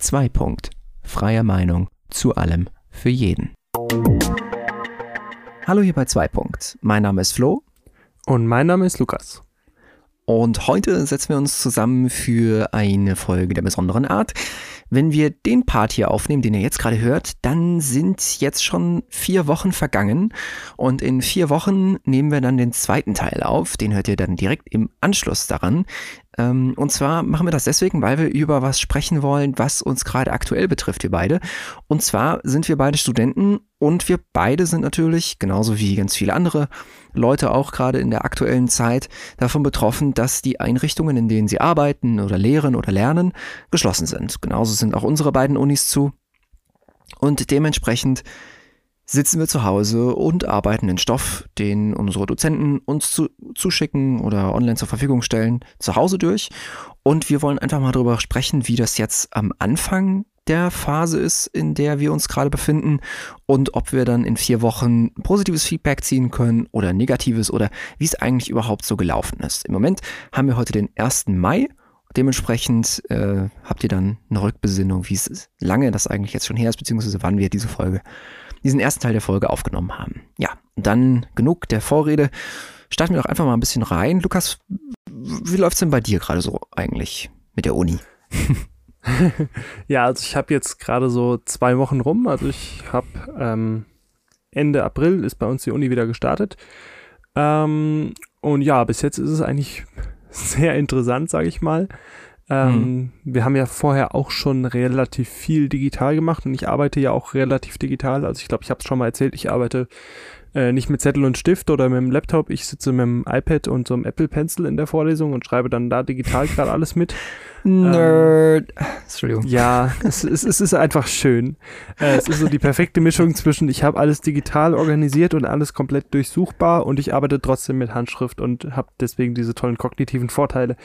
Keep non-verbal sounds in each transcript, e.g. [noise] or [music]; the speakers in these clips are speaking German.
2. Punkt. Freie Meinung zu allem für jeden. Hallo hier bei 2. Punkt. Mein Name ist Flo. Und mein Name ist Lukas. Und heute setzen wir uns zusammen für eine Folge der besonderen Art. Wenn wir den Part hier aufnehmen, den ihr jetzt gerade hört, dann sind jetzt schon vier Wochen vergangen. Und in vier Wochen nehmen wir dann den zweiten Teil auf. Den hört ihr dann direkt im Anschluss daran. Ähm, und zwar machen wir das deswegen, weil wir über was sprechen wollen, was uns gerade aktuell betrifft, wir beide. Und zwar sind wir beide Studenten und wir beide sind natürlich, genauso wie ganz viele andere Leute auch gerade in der aktuellen Zeit, davon betroffen, dass die Einrichtungen, in denen sie arbeiten oder lehren oder lernen, geschlossen sind. Genauso sind auch unsere beiden Unis zu. Und dementsprechend sitzen wir zu Hause und arbeiten den Stoff, den unsere Dozenten uns zu, zuschicken oder online zur Verfügung stellen, zu Hause durch. Und wir wollen einfach mal darüber sprechen, wie das jetzt am Anfang der Phase ist, in der wir uns gerade befinden und ob wir dann in vier Wochen positives Feedback ziehen können oder negatives oder wie es eigentlich überhaupt so gelaufen ist. Im Moment haben wir heute den 1. Mai. Dementsprechend äh, habt ihr dann eine Rückbesinnung, wie es lange das eigentlich jetzt schon her ist, beziehungsweise wann wir diese Folge diesen ersten Teil der Folge aufgenommen haben. Ja, dann genug der Vorrede. Starten wir doch einfach mal ein bisschen rein. Lukas, wie läuft es denn bei dir gerade so eigentlich mit der Uni? [laughs] ja, also ich habe jetzt gerade so zwei Wochen rum. Also ich habe ähm, Ende April ist bei uns die Uni wieder gestartet. Ähm, und ja, bis jetzt ist es eigentlich [laughs] sehr interessant, sage ich mal. Ähm, mhm. Wir haben ja vorher auch schon relativ viel digital gemacht und ich arbeite ja auch relativ digital. Also ich glaube, ich habe es schon mal erzählt, ich arbeite äh, nicht mit Zettel und Stift oder mit dem Laptop. Ich sitze mit dem iPad und so einem Apple Pencil in der Vorlesung und schreibe dann da digital [laughs] gerade alles mit. Nerd. Ähm, Entschuldigung. Ja, es, es, es, ist einfach schön. Äh, es ist so die perfekte Mischung zwischen, ich habe alles digital organisiert und alles komplett durchsuchbar und ich arbeite trotzdem mit Handschrift und habe deswegen diese tollen kognitiven Vorteile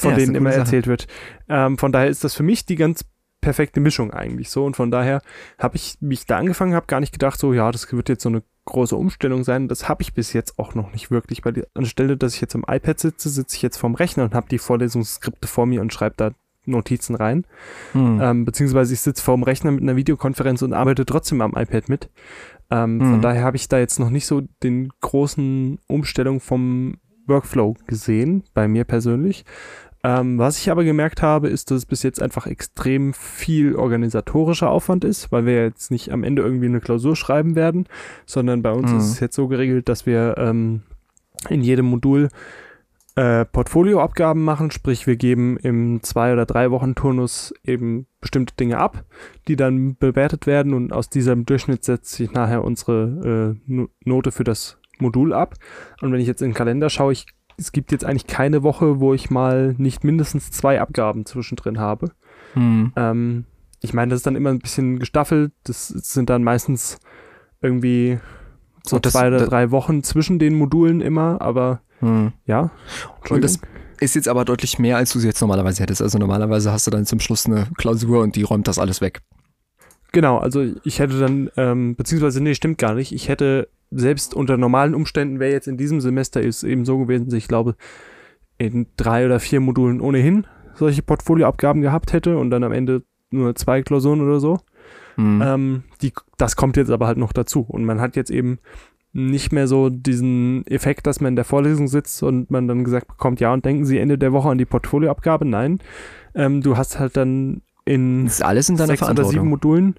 von ja, denen immer Sache. erzählt wird. Ähm, von daher ist das für mich die ganz perfekte Mischung eigentlich so. Und von daher habe ich, wie ich da angefangen habe, gar nicht gedacht, so, ja, das wird jetzt so eine große Umstellung sein. Das habe ich bis jetzt auch noch nicht wirklich. Weil anstelle, dass ich jetzt am iPad sitze, sitze ich jetzt vorm Rechner und habe die Vorlesungsskripte vor mir und schreibe da Notizen rein. Hm. Ähm, beziehungsweise ich sitze vorm Rechner mit einer Videokonferenz und arbeite trotzdem am iPad mit. Ähm, hm. Von daher habe ich da jetzt noch nicht so den großen Umstellung vom Workflow gesehen, bei mir persönlich. Ähm, was ich aber gemerkt habe, ist, dass es bis jetzt einfach extrem viel organisatorischer Aufwand ist, weil wir jetzt nicht am Ende irgendwie eine Klausur schreiben werden, sondern bei uns mhm. ist es jetzt so geregelt, dass wir ähm, in jedem Modul äh, Portfolioabgaben machen, sprich wir geben im zwei oder drei Wochen Turnus eben bestimmte Dinge ab, die dann bewertet werden und aus diesem Durchschnitt setzt sich nachher unsere äh, Note für das Modul ab. Und wenn ich jetzt in den Kalender schaue, ich es gibt jetzt eigentlich keine Woche, wo ich mal nicht mindestens zwei Abgaben zwischendrin habe. Hm. Ähm, ich meine, das ist dann immer ein bisschen gestaffelt. Das sind dann meistens irgendwie so das, zwei oder drei Wochen zwischen den Modulen immer, aber hm. ja. Und das ist jetzt aber deutlich mehr, als du sie jetzt normalerweise hättest. Also normalerweise hast du dann zum Schluss eine Klausur und die räumt das alles weg. Genau, also ich hätte dann, ähm, beziehungsweise, nee, stimmt gar nicht. Ich hätte selbst unter normalen Umständen wäre jetzt in diesem Semester ist eben so gewesen, dass ich glaube, in drei oder vier Modulen ohnehin solche Portfolioabgaben gehabt hätte und dann am Ende nur zwei Klausuren oder so. Mhm. Ähm, die, das kommt jetzt aber halt noch dazu. Und man hat jetzt eben nicht mehr so diesen Effekt, dass man in der Vorlesung sitzt und man dann gesagt bekommt, ja, und denken Sie Ende der Woche an die Portfolioabgabe. Nein, ähm, du hast halt dann in das ist alles in deiner sechs oder sieben Modulen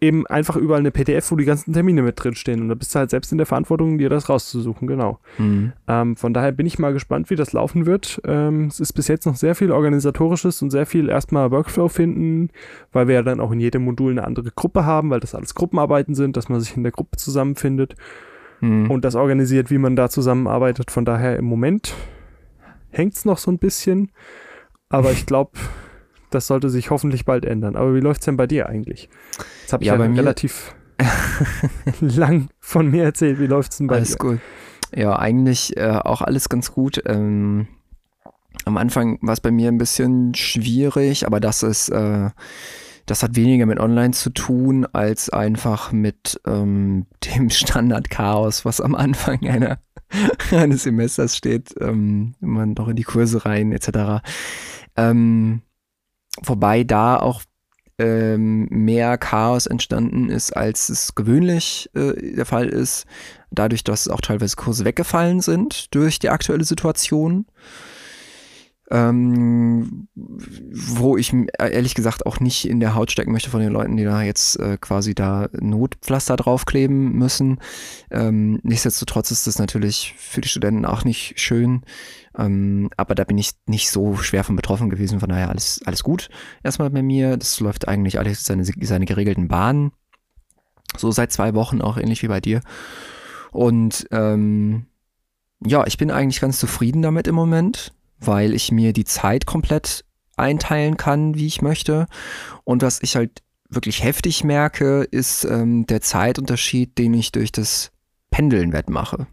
eben einfach überall eine PDF, wo die ganzen Termine mit drin stehen. Und da bist du halt selbst in der Verantwortung, dir das rauszusuchen, genau. Mhm. Ähm, von daher bin ich mal gespannt, wie das laufen wird. Ähm, es ist bis jetzt noch sehr viel organisatorisches und sehr viel erstmal Workflow finden, weil wir ja dann auch in jedem Modul eine andere Gruppe haben, weil das alles Gruppenarbeiten sind, dass man sich in der Gruppe zusammenfindet mhm. und das organisiert, wie man da zusammenarbeitet. Von daher im Moment hängt es noch so ein bisschen. Aber ich glaube, das sollte sich hoffentlich bald ändern. Aber wie läuft es denn bei dir eigentlich? Jetzt habe ich ja, ja relativ [laughs] lang von mir erzählt. Wie läuft es denn bei alles dir? Alles gut. Ja, eigentlich äh, auch alles ganz gut. Ähm, am Anfang war es bei mir ein bisschen schwierig, aber das ist, äh, das hat weniger mit Online zu tun, als einfach mit ähm, [laughs] dem Standardchaos, was am Anfang einer, eines Semesters steht, ähm, man doch in die Kurse rein, etc. Ähm, Wobei da auch ähm, mehr Chaos entstanden ist, als es gewöhnlich äh, der Fall ist. Dadurch, dass auch teilweise Kurse weggefallen sind durch die aktuelle Situation ähm, wo ich ehrlich gesagt auch nicht in der Haut stecken möchte von den Leuten, die da jetzt äh, quasi da Notpflaster draufkleben müssen. Ähm, nichtsdestotrotz ist das natürlich für die Studenten auch nicht schön. Ähm, aber da bin ich nicht so schwer von betroffen gewesen, von daher alles, alles gut. Erstmal bei mir, das läuft eigentlich alles seine, seine geregelten Bahnen. So seit zwei Wochen auch ähnlich wie bei dir. Und ähm, ja, ich bin eigentlich ganz zufrieden damit im Moment weil ich mir die Zeit komplett einteilen kann, wie ich möchte. Und was ich halt wirklich heftig merke, ist ähm, der Zeitunterschied, den ich durch das Pendeln wettmache.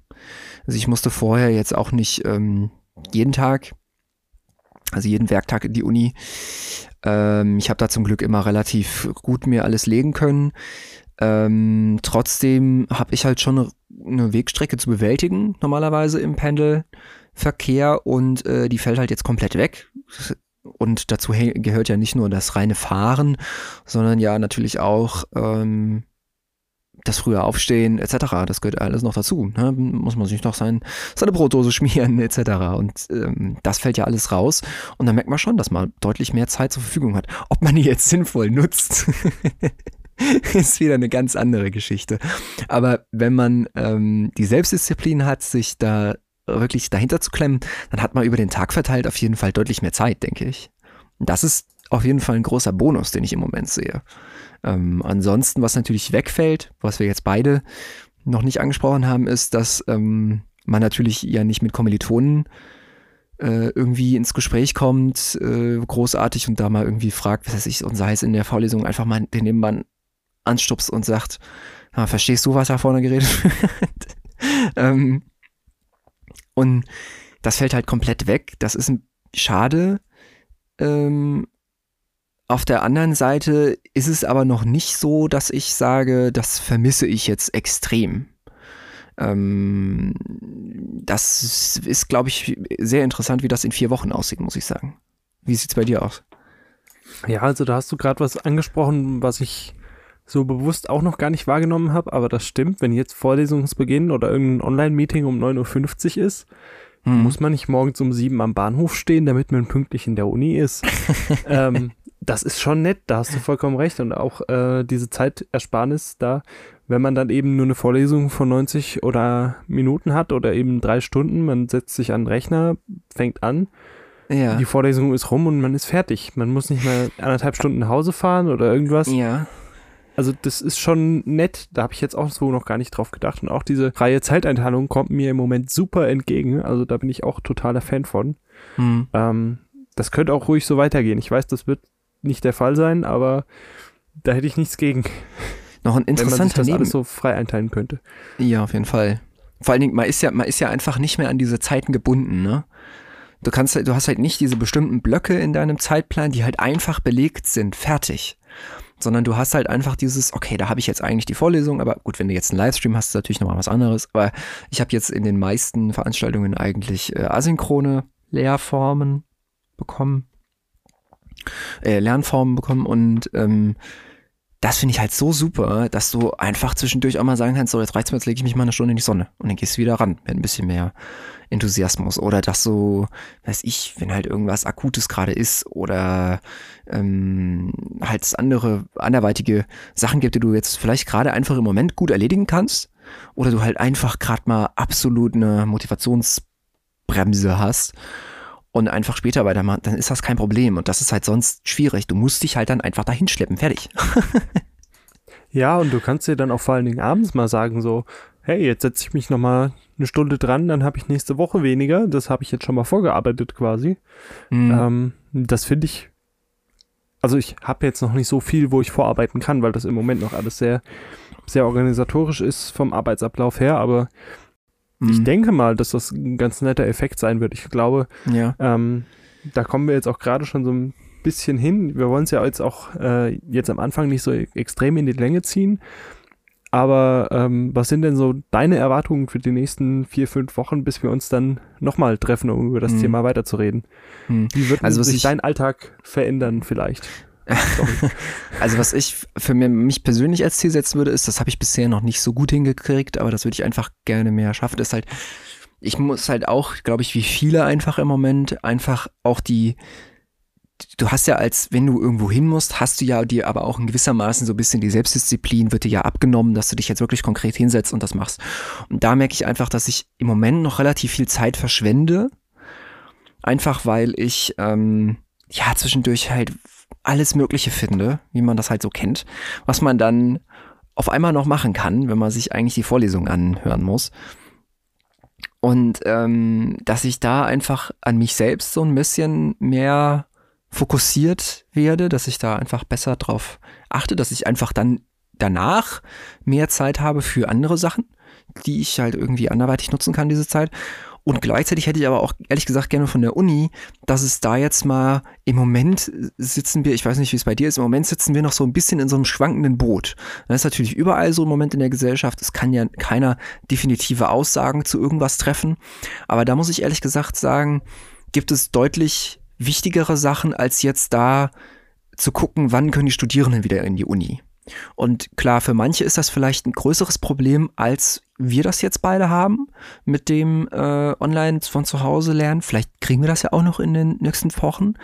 Also ich musste vorher jetzt auch nicht ähm, jeden Tag, also jeden Werktag in die Uni. Ähm, ich habe da zum Glück immer relativ gut mir alles legen können. Ähm, trotzdem habe ich halt schon eine, Wegstrecke zu bewältigen, normalerweise im Pendel. Verkehr und äh, die fällt halt jetzt komplett weg. Und dazu gehört ja nicht nur das reine Fahren, sondern ja natürlich auch ähm, das frühe Aufstehen etc. Das gehört alles noch dazu. Ne? Muss man sich noch sein, seine Brotdose [laughs] schmieren etc. Und ähm, das fällt ja alles raus. Und dann merkt man schon, dass man deutlich mehr Zeit zur Verfügung hat. Ob man die jetzt sinnvoll nutzt, [laughs] [laughs] ist wieder eine ganz andere Geschichte. Aber wenn man ähm, die Selbstdisziplin hat, sich da wirklich dahinter zu klemmen, dann hat man über den Tag verteilt auf jeden Fall deutlich mehr Zeit, denke ich. Das ist auf jeden Fall ein großer Bonus, den ich im Moment sehe. Ähm, ansonsten, was natürlich wegfällt, was wir jetzt beide noch nicht angesprochen haben, ist, dass ähm, man natürlich ja nicht mit Kommilitonen äh, irgendwie ins Gespräch kommt, äh, großartig und da mal irgendwie fragt, was weiß ich, und sei es in der Vorlesung einfach mal den Nebenmann anstupst und sagt, ah, verstehst du, was da vorne geredet [laughs] wird? ähm, und das fällt halt komplett weg. Das ist schade. Ähm, auf der anderen Seite ist es aber noch nicht so, dass ich sage, das vermisse ich jetzt extrem. Ähm, das ist, glaube ich, sehr interessant, wie das in vier Wochen aussieht, muss ich sagen. Wie sieht es bei dir aus? Ja, also da hast du gerade was angesprochen, was ich so bewusst auch noch gar nicht wahrgenommen habe, aber das stimmt, wenn jetzt Vorlesungsbeginn oder irgendein Online-Meeting um 9.50 Uhr ist, hm. muss man nicht morgens um sieben am Bahnhof stehen, damit man pünktlich in der Uni ist. [laughs] ähm, das ist schon nett, da hast du vollkommen recht. Und auch äh, diese Zeitersparnis da, wenn man dann eben nur eine Vorlesung von 90 oder Minuten hat oder eben drei Stunden, man setzt sich an den Rechner, fängt an, ja. die Vorlesung ist rum und man ist fertig. Man muss nicht mehr anderthalb Stunden nach Hause fahren oder irgendwas. Ja. Also das ist schon nett. Da habe ich jetzt auch so noch gar nicht drauf gedacht. Und auch diese freie Zeiteinteilung kommt mir im Moment super entgegen. Also da bin ich auch totaler Fan von. Hm. Ähm, das könnte auch ruhig so weitergehen. Ich weiß, das wird nicht der Fall sein, aber da hätte ich nichts gegen. Noch ein interessanter wenn man sich das alles so frei einteilen könnte. Ja, auf jeden Fall. Vor allen Dingen, man ist ja, man ist ja einfach nicht mehr an diese Zeiten gebunden, ne? Du kannst, du hast halt nicht diese bestimmten Blöcke in deinem Zeitplan, die halt einfach belegt sind, fertig sondern du hast halt einfach dieses, okay, da habe ich jetzt eigentlich die Vorlesung, aber gut, wenn du jetzt einen Livestream hast, ist natürlich nochmal was anderes. Aber ich habe jetzt in den meisten Veranstaltungen eigentlich äh, asynchrone Lehrformen bekommen, äh, Lernformen bekommen und ähm, das finde ich halt so super, dass du einfach zwischendurch auch mal sagen kannst, so jetzt reicht's mir, jetzt lege ich mich mal eine Stunde in die Sonne. Und dann gehst du wieder ran mit ein bisschen mehr Enthusiasmus. Oder dass so, weiß ich, wenn halt irgendwas Akutes gerade ist oder ähm, halt andere, anderweitige Sachen gibt, die du jetzt vielleicht gerade einfach im Moment gut erledigen kannst. Oder du halt einfach gerade mal absolut eine Motivationsbremse hast und einfach später weitermachen, dann ist das kein Problem. Und das ist halt sonst schwierig. Du musst dich halt dann einfach dahin schleppen. Fertig. [laughs] ja, und du kannst dir dann auch vor allen Dingen abends mal sagen, so, hey, jetzt setze ich mich nochmal eine Stunde dran, dann habe ich nächste Woche weniger. Das habe ich jetzt schon mal vorgearbeitet quasi. Mhm. Ähm, das finde ich, also ich habe jetzt noch nicht so viel, wo ich vorarbeiten kann, weil das im Moment noch alles sehr, sehr organisatorisch ist vom Arbeitsablauf her, aber ich mhm. denke mal, dass das ein ganz netter Effekt sein wird. Ich glaube, ja. ähm, da kommen wir jetzt auch gerade schon so ein bisschen hin. Wir wollen es ja jetzt auch äh, jetzt am Anfang nicht so extrem in die Länge ziehen. Aber ähm, was sind denn so deine Erwartungen für die nächsten vier, fünf Wochen, bis wir uns dann nochmal treffen, um über das mhm. Thema weiterzureden? Mhm. Wie wird also, sich dein Alltag verändern vielleicht? [laughs] also was ich für mich persönlich als Ziel setzen würde, ist, das habe ich bisher noch nicht so gut hingekriegt, aber das würde ich einfach gerne mehr schaffen, ist halt, ich muss halt auch, glaube ich, wie viele einfach im Moment, einfach auch die, du hast ja als, wenn du irgendwo hin musst, hast du ja dir aber auch in gewissermaßen so ein bisschen die Selbstdisziplin wird dir ja abgenommen, dass du dich jetzt wirklich konkret hinsetzt und das machst. Und da merke ich einfach, dass ich im Moment noch relativ viel Zeit verschwende. Einfach weil ich, ähm, ja, zwischendurch halt alles Mögliche finde, wie man das halt so kennt, was man dann auf einmal noch machen kann, wenn man sich eigentlich die Vorlesung anhören muss. Und ähm, dass ich da einfach an mich selbst so ein bisschen mehr fokussiert werde, dass ich da einfach besser drauf achte, dass ich einfach dann danach mehr Zeit habe für andere Sachen, die ich halt irgendwie anderweitig nutzen kann, diese Zeit. Und gleichzeitig hätte ich aber auch ehrlich gesagt gerne von der Uni, dass es da jetzt mal im Moment sitzen wir, ich weiß nicht, wie es bei dir ist, im Moment sitzen wir noch so ein bisschen in so einem schwankenden Boot. Das ist natürlich überall so im Moment in der Gesellschaft. Es kann ja keiner definitive Aussagen zu irgendwas treffen. Aber da muss ich ehrlich gesagt sagen, gibt es deutlich wichtigere Sachen, als jetzt da zu gucken, wann können die Studierenden wieder in die Uni. Und klar, für manche ist das vielleicht ein größeres Problem, als wir das jetzt beide haben mit dem äh, Online von zu Hause lernen. Vielleicht kriegen wir das ja auch noch in den nächsten Wochen.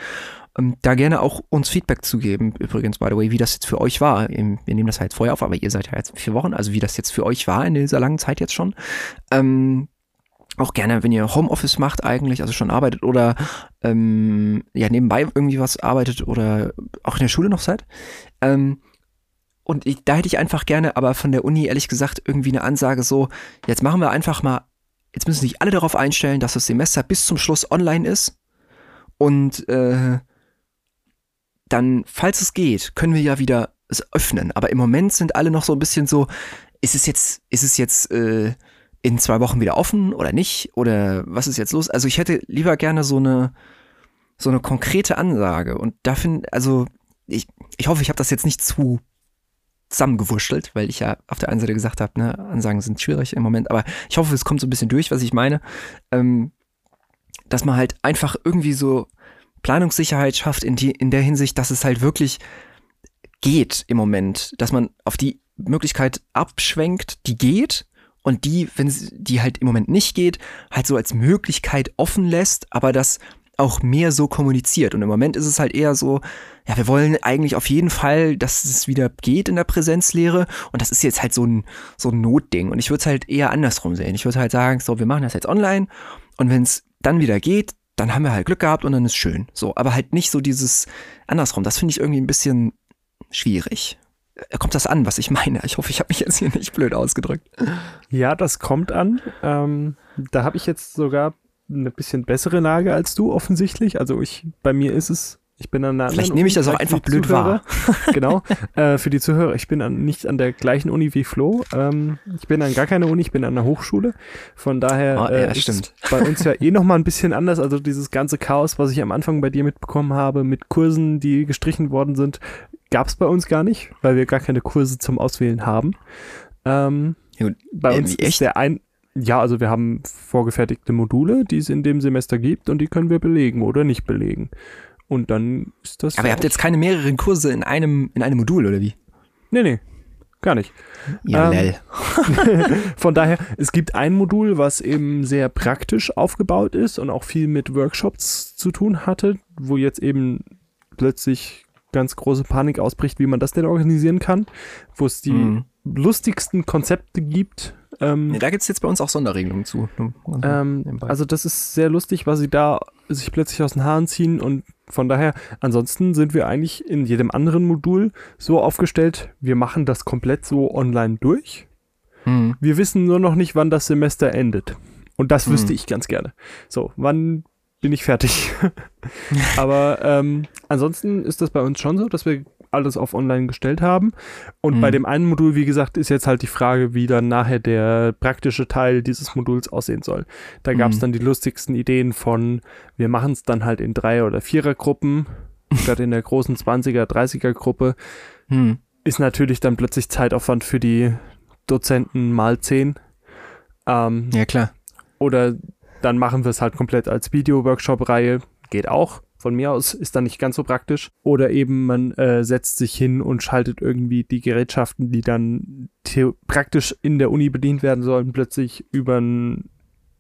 Ähm, da gerne auch uns Feedback zu geben, übrigens, by the way, wie das jetzt für euch war. wir nehmen das halt vorher auf, aber ihr seid ja jetzt vier Wochen, also wie das jetzt für euch war in dieser langen Zeit jetzt schon. Ähm, auch gerne, wenn ihr Homeoffice macht eigentlich, also schon arbeitet oder ähm, ja nebenbei irgendwie was arbeitet oder auch in der Schule noch seid. Ähm, und ich, da hätte ich einfach gerne, aber von der Uni ehrlich gesagt irgendwie eine Ansage so, jetzt machen wir einfach mal, jetzt müssen sich alle darauf einstellen, dass das Semester bis zum Schluss online ist. Und äh, dann, falls es geht, können wir ja wieder es öffnen. Aber im Moment sind alle noch so ein bisschen so, ist es jetzt, ist es jetzt äh, in zwei Wochen wieder offen oder nicht? Oder was ist jetzt los? Also ich hätte lieber gerne so eine, so eine konkrete Ansage. Und da finde, also ich, ich hoffe, ich habe das jetzt nicht zu zusammengewurschtelt, weil ich ja auf der einen Seite gesagt habe, ne, Ansagen sind schwierig im Moment, aber ich hoffe, es kommt so ein bisschen durch, was ich meine. Ähm, dass man halt einfach irgendwie so Planungssicherheit schafft in, die, in der Hinsicht, dass es halt wirklich geht im Moment, dass man auf die Möglichkeit abschwenkt, die geht und die, wenn sie, die halt im Moment nicht geht, halt so als Möglichkeit offen lässt, aber das auch mehr so kommuniziert. Und im Moment ist es halt eher so, ja, wir wollen eigentlich auf jeden Fall, dass es wieder geht in der Präsenzlehre. Und das ist jetzt halt so ein, so ein Notding. Und ich würde es halt eher andersrum sehen. Ich würde halt sagen, so, wir machen das jetzt online. Und wenn es dann wieder geht, dann haben wir halt Glück gehabt und dann ist schön. So, aber halt nicht so dieses andersrum. Das finde ich irgendwie ein bisschen schwierig kommt das an, was ich meine? Ich hoffe, ich habe mich jetzt hier nicht blöd ausgedrückt. Ja, das kommt an. Ähm, da habe ich jetzt sogar eine bisschen bessere Lage als du offensichtlich. Also ich, bei mir ist es ich bin an einer Vielleicht nehme ich das auch einfach blöd Zuhörer. wahr. [laughs] genau. Äh, für die Zuhörer, ich bin an, nicht an der gleichen Uni wie Flo. Ähm, ich bin an gar keiner Uni, ich bin an einer Hochschule. Von daher oh, ja, äh, ist bei uns ja eh nochmal ein bisschen anders. Also dieses ganze Chaos, was ich am Anfang bei dir mitbekommen habe, mit Kursen, die gestrichen worden sind, gab es bei uns gar nicht, weil wir gar keine Kurse zum Auswählen haben. Ähm, ja, bei uns ist der ein ja, also wir haben vorgefertigte Module, die es in dem Semester gibt und die können wir belegen oder nicht belegen. Und dann ist das. Aber ihr habt jetzt keine mehreren Kurse in einem, in einem Modul, oder wie? Nee, nee. Gar nicht. Ja, ähm, [laughs] von daher, [laughs] es gibt ein Modul, was eben sehr praktisch aufgebaut ist und auch viel mit Workshops zu tun hatte, wo jetzt eben plötzlich ganz große Panik ausbricht, wie man das denn organisieren kann, wo es die mhm. lustigsten Konzepte gibt, ähm, ja, da gibt es jetzt bei uns auch Sonderregelungen zu. Ähm, also das ist sehr lustig, was sie da sich plötzlich aus den Haaren ziehen und von daher, ansonsten sind wir eigentlich in jedem anderen Modul so aufgestellt, wir machen das komplett so online durch. Mhm. Wir wissen nur noch nicht, wann das Semester endet. Und das mhm. wüsste ich ganz gerne. So, wann bin ich fertig? [laughs] Aber ähm, ansonsten ist das bei uns schon so, dass wir alles auf online gestellt haben. Und mhm. bei dem einen Modul, wie gesagt, ist jetzt halt die Frage, wie dann nachher der praktische Teil dieses Moduls aussehen soll. Da gab es mhm. dann die lustigsten Ideen von, wir machen es dann halt in Dreier- oder Vierergruppen, statt in der großen 20er, 30er Gruppe. Mhm. Ist natürlich dann plötzlich Zeitaufwand für die Dozenten mal 10. Ähm, ja, klar. Oder dann machen wir es halt komplett als Video-Workshop-Reihe. Geht auch. Von mir aus ist dann nicht ganz so praktisch. Oder eben man äh, setzt sich hin und schaltet irgendwie die Gerätschaften, die dann praktisch in der Uni bedient werden sollen, plötzlich über einen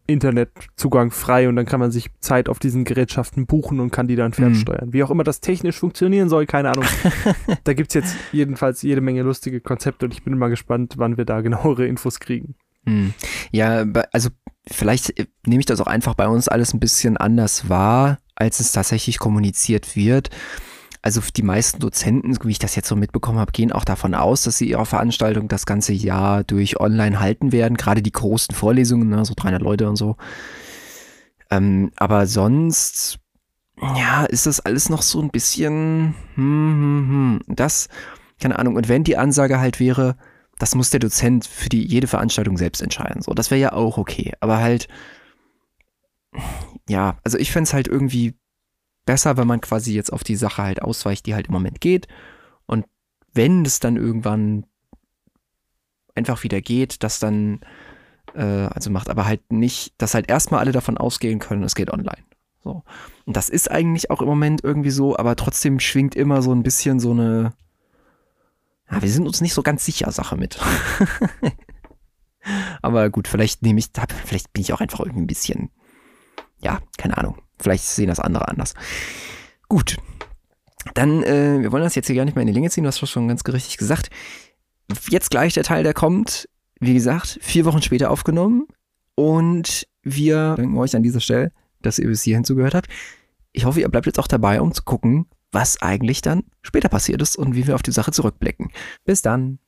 Internetzugang frei und dann kann man sich Zeit auf diesen Gerätschaften buchen und kann die dann fernsteuern. Mhm. Wie auch immer das technisch funktionieren soll, keine Ahnung. [laughs] da gibt es jetzt jedenfalls jede Menge lustige Konzepte und ich bin mal gespannt, wann wir da genauere Infos kriegen. Mhm. Ja, also vielleicht äh, nehme ich das auch einfach bei uns alles ein bisschen anders wahr, als es tatsächlich kommuniziert wird. Also die meisten Dozenten, wie ich das jetzt so mitbekommen habe, gehen auch davon aus, dass sie ihre Veranstaltung das ganze Jahr durch online halten werden. Gerade die großen Vorlesungen, ne, so 300 Leute und so. Ähm, aber sonst, ja, ist das alles noch so ein bisschen, hm, hm, hm. Das, keine Ahnung. Und wenn die Ansage halt wäre, das muss der Dozent für die, jede Veranstaltung selbst entscheiden. So, das wäre ja auch okay. Aber halt, ja, also ich fände es halt irgendwie besser, wenn man quasi jetzt auf die Sache halt ausweicht, die halt im Moment geht. Und wenn es dann irgendwann einfach wieder geht, das dann, äh, also macht aber halt nicht, dass halt erstmal alle davon ausgehen können, es geht online. So. Und das ist eigentlich auch im Moment irgendwie so, aber trotzdem schwingt immer so ein bisschen so eine, ja, wir sind uns nicht so ganz sicher Sache mit. [laughs] aber gut, vielleicht nehme ich, vielleicht bin ich auch einfach irgendwie ein bisschen, ja, keine Ahnung, Vielleicht sehen das andere anders. Gut. Dann, äh, wir wollen das jetzt hier gar nicht mehr in die Länge ziehen, du hast schon ganz richtig gesagt. Jetzt gleich der Teil, der kommt. Wie gesagt, vier Wochen später aufgenommen. Und wir danken euch an dieser Stelle, dass ihr bis hierhin zugehört habt. Ich hoffe, ihr bleibt jetzt auch dabei, um zu gucken, was eigentlich dann später passiert ist und wie wir auf die Sache zurückblicken. Bis dann.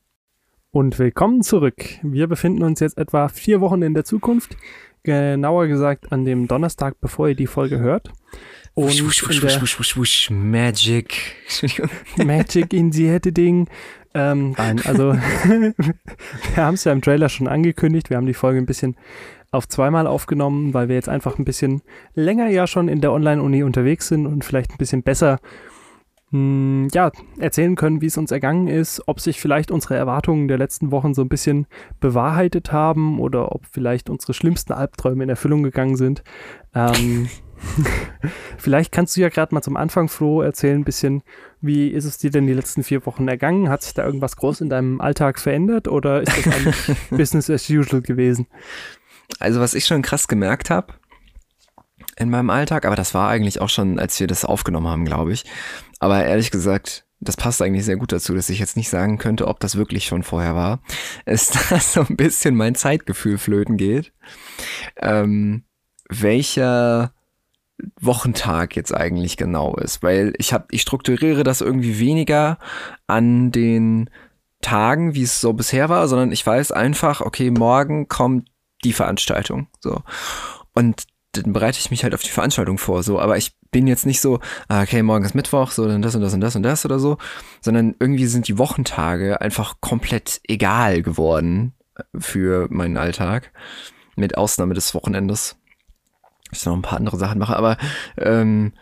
Und willkommen zurück. Wir befinden uns jetzt etwa vier Wochen in der Zukunft genauer gesagt an dem Donnerstag, bevor ihr die Folge hört. Und wusch, wusch, wusch, wusch, wusch, wusch, Magic. [laughs] Magic in the Editing. Ähm, nein, also [laughs] wir haben es ja im Trailer schon angekündigt. Wir haben die Folge ein bisschen auf zweimal aufgenommen, weil wir jetzt einfach ein bisschen länger ja schon in der Online-Uni unterwegs sind und vielleicht ein bisschen besser hm, ja, erzählen können, wie es uns ergangen ist, ob sich vielleicht unsere Erwartungen der letzten Wochen so ein bisschen bewahrheitet haben oder ob vielleicht unsere schlimmsten Albträume in Erfüllung gegangen sind. Ähm, [laughs] vielleicht kannst du ja gerade mal zum Anfang, Flo, erzählen ein bisschen, wie ist es dir denn die letzten vier Wochen ergangen? Hat sich da irgendwas groß in deinem Alltag verändert oder ist das eigentlich [laughs] Business as usual gewesen? Also was ich schon krass gemerkt habe, in meinem Alltag, aber das war eigentlich auch schon, als wir das aufgenommen haben, glaube ich. Aber ehrlich gesagt, das passt eigentlich sehr gut dazu, dass ich jetzt nicht sagen könnte, ob das wirklich schon vorher war, ist, [laughs] dass so ein bisschen mein Zeitgefühl flöten geht. Ähm, welcher Wochentag jetzt eigentlich genau ist, weil ich habe, ich strukturiere das irgendwie weniger an den Tagen, wie es so bisher war, sondern ich weiß einfach, okay, morgen kommt die Veranstaltung, so. Und dann bereite ich mich halt auf die Veranstaltung vor, so, aber ich bin jetzt nicht so, ah, okay, morgen ist Mittwoch, so, dann das und das und das und das oder so, sondern irgendwie sind die Wochentage einfach komplett egal geworden für meinen Alltag, mit Ausnahme des Wochenendes. Ich noch ein paar andere Sachen mache, aber ähm,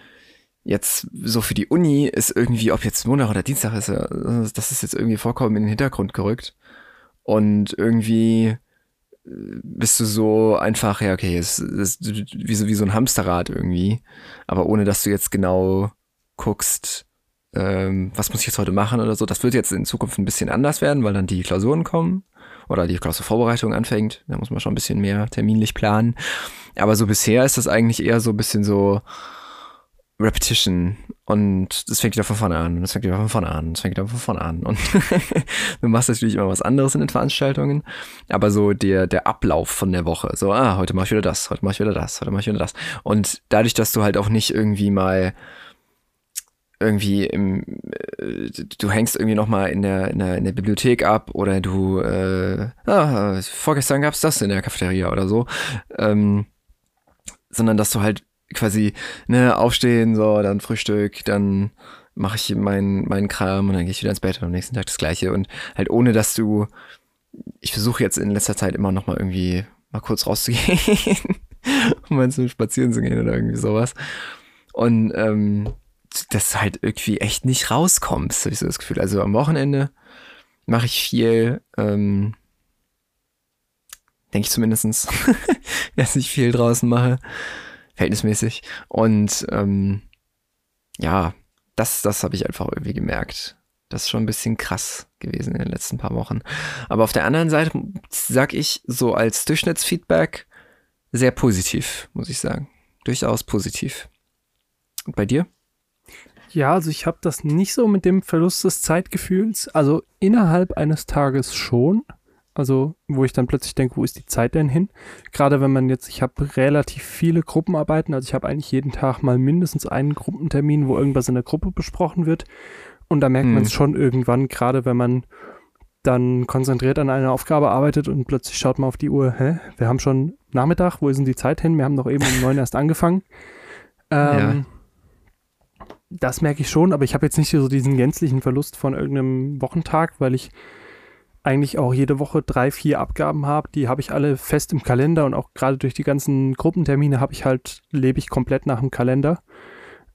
jetzt so für die Uni ist irgendwie, ob jetzt Montag oder Dienstag ist, das ist jetzt irgendwie vollkommen in den Hintergrund gerückt. Und irgendwie bist du so einfach, ja, okay, es ist wie so, wie so ein Hamsterrad irgendwie, aber ohne dass du jetzt genau guckst, ähm, was muss ich jetzt heute machen oder so. Das wird jetzt in Zukunft ein bisschen anders werden, weil dann die Klausuren kommen oder die Klausurvorbereitung anfängt. Da muss man schon ein bisschen mehr terminlich planen. Aber so bisher ist das eigentlich eher so ein bisschen so, Repetition. Und das fängt wieder von vorne an. Und das fängt wieder von vorne an. Und das fängt wieder von vorne an. Und du machst natürlich immer was anderes in den Veranstaltungen, aber so der, der Ablauf von der Woche, so, ah, heute mach ich wieder das, heute mach ich wieder das, heute mach ich wieder das. Und dadurch, dass du halt auch nicht irgendwie mal irgendwie im, äh, du hängst irgendwie nochmal in der, in, der, in der Bibliothek ab oder du, äh, ah, vorgestern gab's das in der Cafeteria oder so, ähm, sondern dass du halt quasi, ne, aufstehen, so, dann Frühstück, dann mache ich meinen mein Kram und dann gehe ich wieder ins Bett und am nächsten Tag das gleiche. Und halt ohne, dass du, ich versuche jetzt in letzter Zeit immer noch mal irgendwie mal kurz rauszugehen, [laughs] um mal zum Spazieren zu gehen oder irgendwie sowas. Und ähm, dass halt irgendwie echt nicht rauskommst, habe ich so das Gefühl. Also am Wochenende mache ich viel, ähm, denke ich zumindestens, [laughs] dass ich viel draußen mache verhältnismäßig. Und ähm, ja, das, das habe ich einfach irgendwie gemerkt. Das ist schon ein bisschen krass gewesen in den letzten paar Wochen. Aber auf der anderen Seite sag ich so als Durchschnittsfeedback sehr positiv, muss ich sagen. Durchaus positiv. Und bei dir? Ja, also ich habe das nicht so mit dem Verlust des Zeitgefühls. Also innerhalb eines Tages schon. Also, wo ich dann plötzlich denke, wo ist die Zeit denn hin? Gerade wenn man jetzt, ich habe relativ viele Gruppenarbeiten, also ich habe eigentlich jeden Tag mal mindestens einen Gruppentermin, wo irgendwas in der Gruppe besprochen wird. Und da merkt mhm. man es schon irgendwann, gerade wenn man dann konzentriert an einer Aufgabe arbeitet und plötzlich schaut man auf die Uhr, hä, wir haben schon Nachmittag, wo ist denn die Zeit hin? Wir haben doch eben um neun erst angefangen. Ähm, ja. Das merke ich schon, aber ich habe jetzt nicht so diesen gänzlichen Verlust von irgendeinem Wochentag, weil ich eigentlich auch jede Woche drei, vier Abgaben habe. Die habe ich alle fest im Kalender und auch gerade durch die ganzen Gruppentermine habe ich halt, lebe ich komplett nach dem Kalender,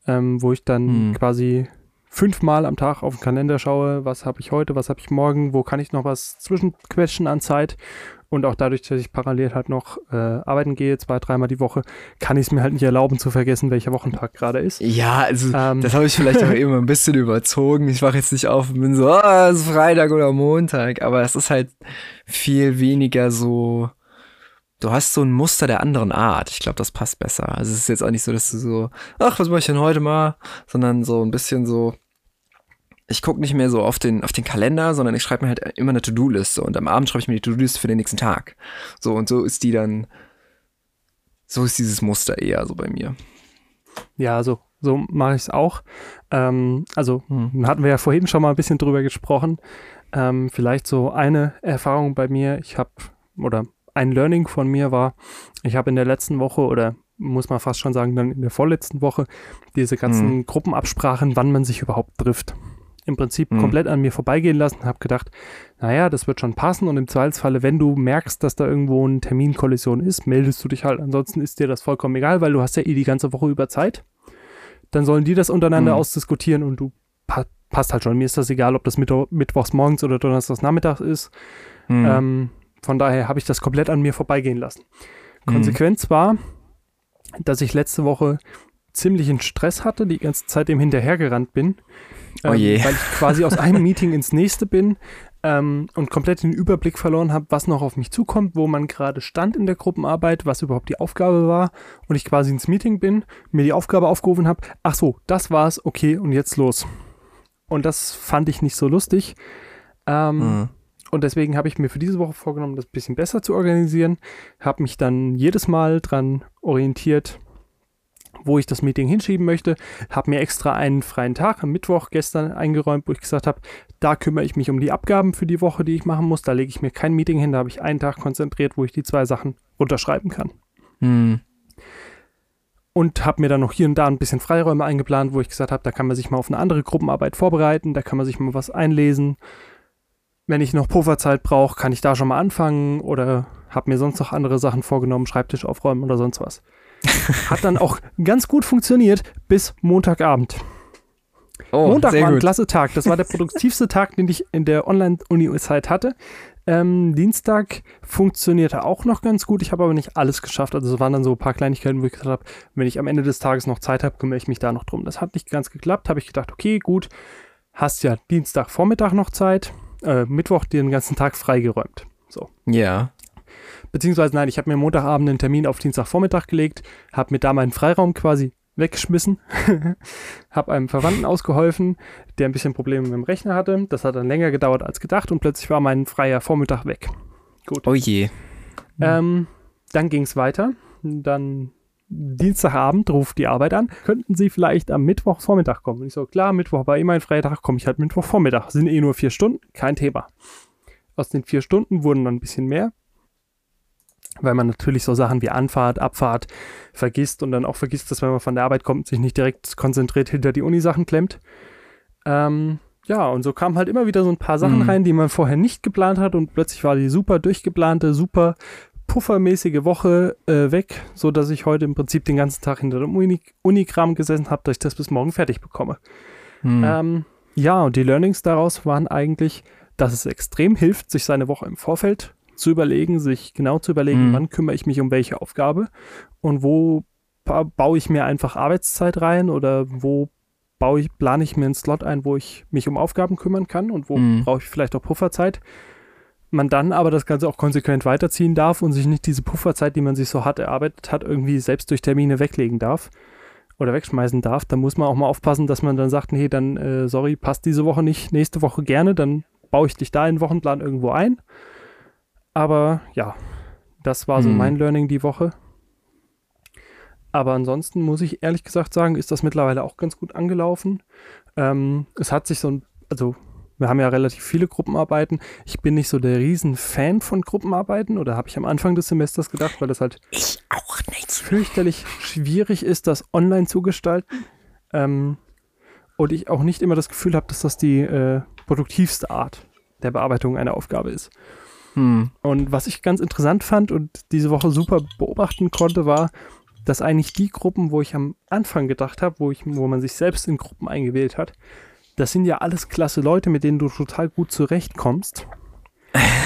ähm, wo ich dann hm. quasi fünfmal am Tag auf den Kalender schaue, was habe ich heute, was habe ich morgen, wo kann ich noch was zwischenquetschen an Zeit und auch dadurch, dass ich parallel halt noch äh, arbeiten gehe, zwei, dreimal die Woche, kann ich es mir halt nicht erlauben zu vergessen, welcher Wochentag gerade ist. Ja, also ähm, das habe ich vielleicht auch [laughs] immer ein bisschen überzogen. Ich wache jetzt nicht auf und bin so, oh, es ist Freitag oder Montag, aber es ist halt viel weniger so. Du hast so ein Muster der anderen Art. Ich glaube, das passt besser. Also es ist jetzt auch nicht so, dass du so, ach, was mache ich denn heute mal, sondern so ein bisschen so, ich gucke nicht mehr so auf den, auf den Kalender, sondern ich schreibe mir halt immer eine To-Do-Liste und am Abend schreibe ich mir die To-Do-Liste für den nächsten Tag. So und so ist die dann, so ist dieses Muster eher so bei mir. Ja, so, so mache ich es auch. Ähm, also hm. hatten wir ja vorhin schon mal ein bisschen drüber gesprochen. Ähm, vielleicht so eine Erfahrung bei mir, ich habe, oder ein Learning von mir war, ich habe in der letzten Woche oder muss man fast schon sagen, dann in der vorletzten Woche diese ganzen hm. Gruppenabsprachen, wann man sich überhaupt trifft im Prinzip mhm. komplett an mir vorbeigehen lassen, habe gedacht, naja, das wird schon passen und im Zweifelsfalle, wenn du merkst, dass da irgendwo eine Terminkollision ist, meldest du dich halt. Ansonsten ist dir das vollkommen egal, weil du hast ja eh die ganze Woche über Zeit. Dann sollen die das untereinander mhm. ausdiskutieren und du pa passt halt schon. Mir ist das egal, ob das Mittwo Mittwochs morgens oder Donnerstags nachmittags ist. Mhm. Ähm, von daher habe ich das komplett an mir vorbeigehen lassen. Mhm. Konsequenz war, dass ich letzte Woche ziemlichen Stress hatte, die ganze Zeit dem hinterhergerannt bin, oh je. Ähm, weil ich quasi aus einem Meeting ins nächste bin ähm, und komplett den Überblick verloren habe, was noch auf mich zukommt, wo man gerade stand in der Gruppenarbeit, was überhaupt die Aufgabe war und ich quasi ins Meeting bin, mir die Aufgabe aufgerufen habe, ach so, das war's, okay, und jetzt los. Und das fand ich nicht so lustig. Ähm, mhm. Und deswegen habe ich mir für diese Woche vorgenommen, das ein bisschen besser zu organisieren. Habe mich dann jedes Mal dran orientiert, wo ich das Meeting hinschieben möchte. Habe mir extra einen freien Tag am Mittwoch gestern eingeräumt, wo ich gesagt habe, da kümmere ich mich um die Abgaben für die Woche, die ich machen muss. Da lege ich mir kein Meeting hin, da habe ich einen Tag konzentriert, wo ich die zwei Sachen unterschreiben kann. Hm. Und habe mir dann noch hier und da ein bisschen Freiräume eingeplant, wo ich gesagt habe, da kann man sich mal auf eine andere Gruppenarbeit vorbereiten, da kann man sich mal was einlesen. Wenn ich noch Pufferzeit brauche, kann ich da schon mal anfangen oder habe mir sonst noch andere Sachen vorgenommen, Schreibtisch aufräumen oder sonst was. Hat dann auch ganz gut funktioniert bis Montagabend. Oh, Montag war ein gut. klasse Tag. Das war der produktivste Tag, den ich in der Online-Uni-Zeit hatte. Ähm, Dienstag funktionierte auch noch ganz gut. Ich habe aber nicht alles geschafft. Also es waren dann so ein paar Kleinigkeiten, wo ich gesagt habe, wenn ich am Ende des Tages noch Zeit habe, kümmere ich mich da noch drum. Das hat nicht ganz geklappt. Habe ich gedacht, okay, gut, hast ja Dienstagvormittag noch Zeit, äh, Mittwoch den ganzen Tag freigeräumt. So. Ja. Beziehungsweise nein, ich habe mir Montagabend einen Termin auf Dienstagvormittag gelegt, habe mir da meinen Freiraum quasi weggeschmissen, [laughs] habe einem Verwandten ausgeholfen, der ein bisschen Probleme mit dem Rechner hatte. Das hat dann länger gedauert als gedacht und plötzlich war mein freier Vormittag weg. Gut. Oh je. Ähm, dann ging es weiter. Dann Dienstagabend ruft die Arbeit an. Könnten Sie vielleicht am Mittwochvormittag kommen? Und ich so, klar, Mittwoch war immer ein Freitag, komme ich halt Mittwochvormittag. Sind eh nur vier Stunden, kein Thema. Aus den vier Stunden wurden dann ein bisschen mehr weil man natürlich so Sachen wie Anfahrt, Abfahrt vergisst und dann auch vergisst, dass wenn man von der Arbeit kommt, sich nicht direkt konzentriert hinter die Uni-Sachen klemmt. Ähm, ja, und so kamen halt immer wieder so ein paar Sachen mhm. rein, die man vorher nicht geplant hat und plötzlich war die super durchgeplante, super puffermäßige Woche äh, weg, so dass ich heute im Prinzip den ganzen Tag hinter dem Uni Unikram gesessen habe, dass ich das bis morgen fertig bekomme. Mhm. Ähm, ja, und die Learnings daraus waren eigentlich, dass es extrem hilft, sich seine Woche im Vorfeld zu überlegen, sich genau zu überlegen, mhm. wann kümmere ich mich um welche Aufgabe und wo baue ich mir einfach Arbeitszeit rein oder wo baue ich, plane ich mir einen Slot ein, wo ich mich um Aufgaben kümmern kann und wo Mhm. brauche ich vielleicht auch Pufferzeit. Man dann aber das Ganze auch konsequent weiterziehen darf und sich nicht diese Pufferzeit, die man sich so hart erarbeitet hat, irgendwie selbst durch Termine weglegen darf oder wegschmeißen darf. Da muss man auch mal aufpassen, dass man dann sagt, nee, dann äh, sorry, passt diese Woche nicht, nächste Woche gerne, dann baue ich dich da in den Wochenplan irgendwo ein. Aber ja, das war so Mhm. mein Learning die Woche. Aber ansonsten muss ich ehrlich gesagt sagen, ist das mittlerweile auch ganz gut angelaufen. Ähm, es hat sich so ein, also wir haben ja relativ viele Gruppenarbeiten. Ich bin nicht so der Riesen-Fan von Gruppenarbeiten oder habe ich am Anfang des Semesters gedacht, weil das halt Ich auch nicht. fürchterlich schwierig ist, das online zu gestalten. Ähm, und ich auch nicht immer das Gefühl habe, dass das die äh, produktivste Art der Bearbeitung einer Aufgabe ist. Hm. Und was ich ganz interessant fand und diese Woche super beobachten konnte, war, dass eigentlich die Gruppen, wo ich am Anfang gedacht habe, wo, ich, wo man sich selbst in Gruppen eingewählt hat, das sind ja alles klasse Leute, mit denen du total gut zurechtkommst.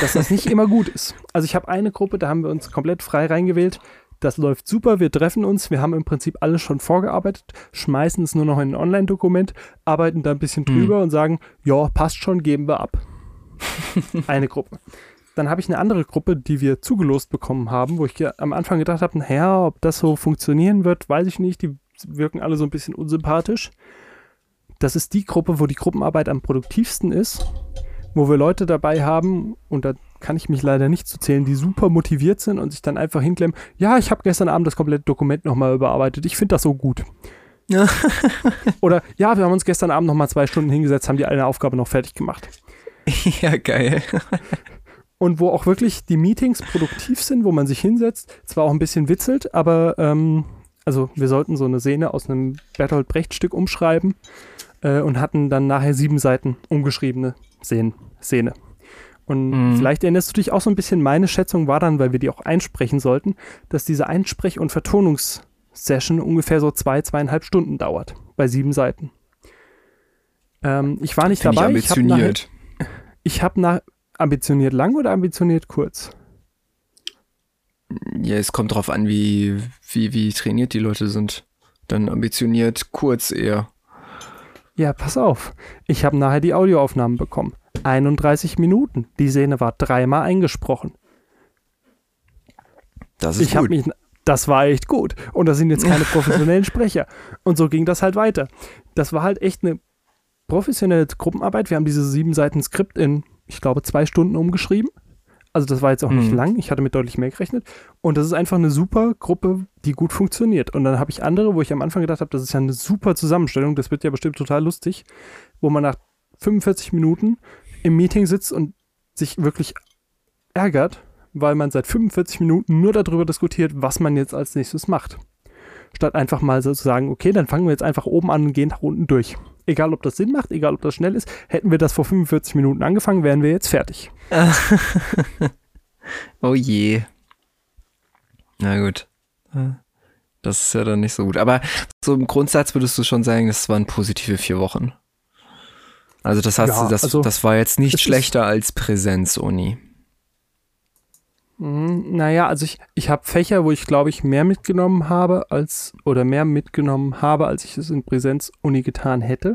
Dass das nicht immer gut ist. Also ich habe eine Gruppe, da haben wir uns komplett frei reingewählt. Das läuft super, wir treffen uns, wir haben im Prinzip alles schon vorgearbeitet, schmeißen es nur noch in ein Online-Dokument, arbeiten da ein bisschen Hm. drüber und sagen, ja, passt schon, geben wir ab. [laughs] eine Gruppe. Dann habe ich eine andere Gruppe, die wir zugelost bekommen haben, wo ich am Anfang gedacht habe, naja, ob das so funktionieren wird, weiß ich nicht. Die wirken alle so ein bisschen unsympathisch. Das ist die Gruppe, wo die Gruppenarbeit am produktivsten ist, wo wir Leute dabei haben, und da kann ich mich leider nicht zu zählen, die super motiviert sind und sich dann einfach hinklemmen, ja, ich habe gestern Abend das komplette Dokument nochmal überarbeitet, ich finde das so gut. [laughs] Oder ja, wir haben uns gestern Abend nochmal zwei Stunden hingesetzt, haben die eine Aufgabe noch fertig gemacht. [laughs] ja, geil. Und wo auch wirklich die Meetings produktiv sind, wo man sich hinsetzt, zwar auch ein bisschen witzelt, aber ähm, also wir sollten so eine Szene aus einem Bertolt Brecht Stück umschreiben äh, und hatten dann nachher sieben Seiten umgeschriebene Szenen, Szene. Und Mhm. vielleicht erinnerst du dich auch so ein bisschen, meine Schätzung war dann, weil wir die auch einsprechen sollten, dass diese Einsprech- und Vertonungssession ungefähr so zwei, zweieinhalb Stunden dauert, bei sieben Seiten. Ähm, ich war nicht Finde ich dabei. Ich ambitioniert. [laughs] ich habe nach ambitioniert lang oder ambitioniert kurz? Ja, es kommt drauf an, wie, wie, wie trainiert die Leute sind. Dann ambitioniert kurz eher. Ja, pass auf. Ich habe nachher die Audioaufnahmen bekommen. 31 Minuten. Die Szene war dreimal eingesprochen. Das ist Ich habe gut. mich. Das war echt gut. Und das sind jetzt keine [laughs] professionellen Sprecher. Und so ging das halt weiter. Das war halt echt eine professionelle Gruppenarbeit. Wir haben diese sieben Seiten Skript in, ich glaube, zwei Stunden umgeschrieben. Also das war jetzt auch nicht Mhm. lang. Ich hatte mit deutlich mehr gerechnet. Und das ist einfach eine super Gruppe, die gut funktioniert. Und dann habe ich andere, wo ich am Anfang gedacht habe, das ist ja eine super Zusammenstellung. Das wird ja bestimmt total lustig. Wo man nach 45 Minuten im Meeting sitzt und sich wirklich ärgert, weil man seit 45 Minuten nur darüber diskutiert, was man jetzt als nächstes macht. Statt einfach mal so zu sagen, okay, dann fangen wir jetzt einfach oben an und gehen nach unten durch. Egal, ob das Sinn macht, egal, ob das schnell ist. Hätten wir das vor 45 Minuten angefangen, wären wir jetzt fertig. [laughs] oh je. Na gut. Das ist ja dann nicht so gut. Aber so im Grundsatz würdest du schon sagen, das waren positive vier Wochen. Also das heißt, Ja, das, also das war jetzt nicht schlechter als Präsenz-Uni. Mhm, Naja, also ich, ich habe Fächer, wo ich glaube ich mehr mitgenommen habe als oder mehr mitgenommen habe, als ich es in Präsenz-Uni getan hätte.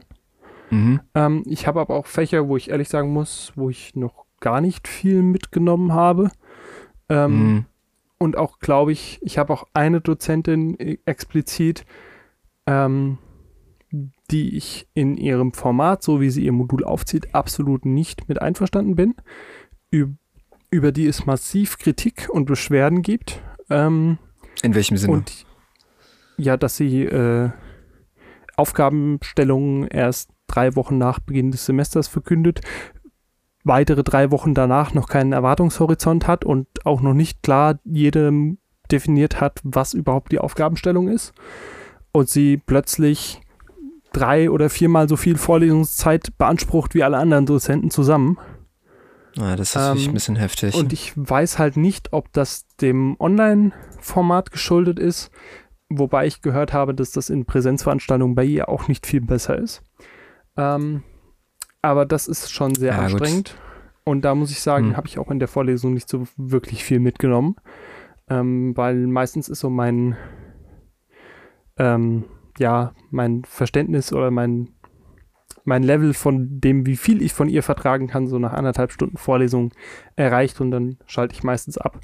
Mhm. Ähm, ich habe aber auch Fächer, wo ich ehrlich sagen muss, wo ich noch gar nicht viel mitgenommen habe. Ähm, Mhm. Und auch, glaube ich, ich habe auch eine Dozentin äh, explizit, ähm, die ich in ihrem Format, so wie sie ihr Modul aufzieht, absolut nicht mit einverstanden bin. Üb über die es massiv Kritik und Beschwerden gibt. Ähm, In welchem Sinne? und ja, dass sie äh, Aufgabenstellungen erst drei Wochen nach Beginn des Semesters verkündet, weitere drei Wochen danach noch keinen Erwartungshorizont hat und auch noch nicht klar jedem definiert hat, was überhaupt die Aufgabenstellung ist. Und sie plötzlich drei oder viermal so viel Vorlesungszeit beansprucht wie alle anderen Dozenten zusammen. Ah, das ist ähm, ein bisschen heftig. Und ich weiß halt nicht, ob das dem Online-Format geschuldet ist, wobei ich gehört habe, dass das in Präsenzveranstaltungen bei ihr auch nicht viel besser ist. Ähm, aber das ist schon sehr Ja, gut. anstrengend. Und da muss ich sagen, Hm. habe ich auch in der Vorlesung nicht so wirklich viel mitgenommen, ähm, weil meistens ist so mein ähm, ja, mein Verständnis oder mein, mein Level von dem, wie viel ich von ihr vertragen kann, so nach anderthalb Stunden Vorlesung erreicht und dann schalte ich meistens ab.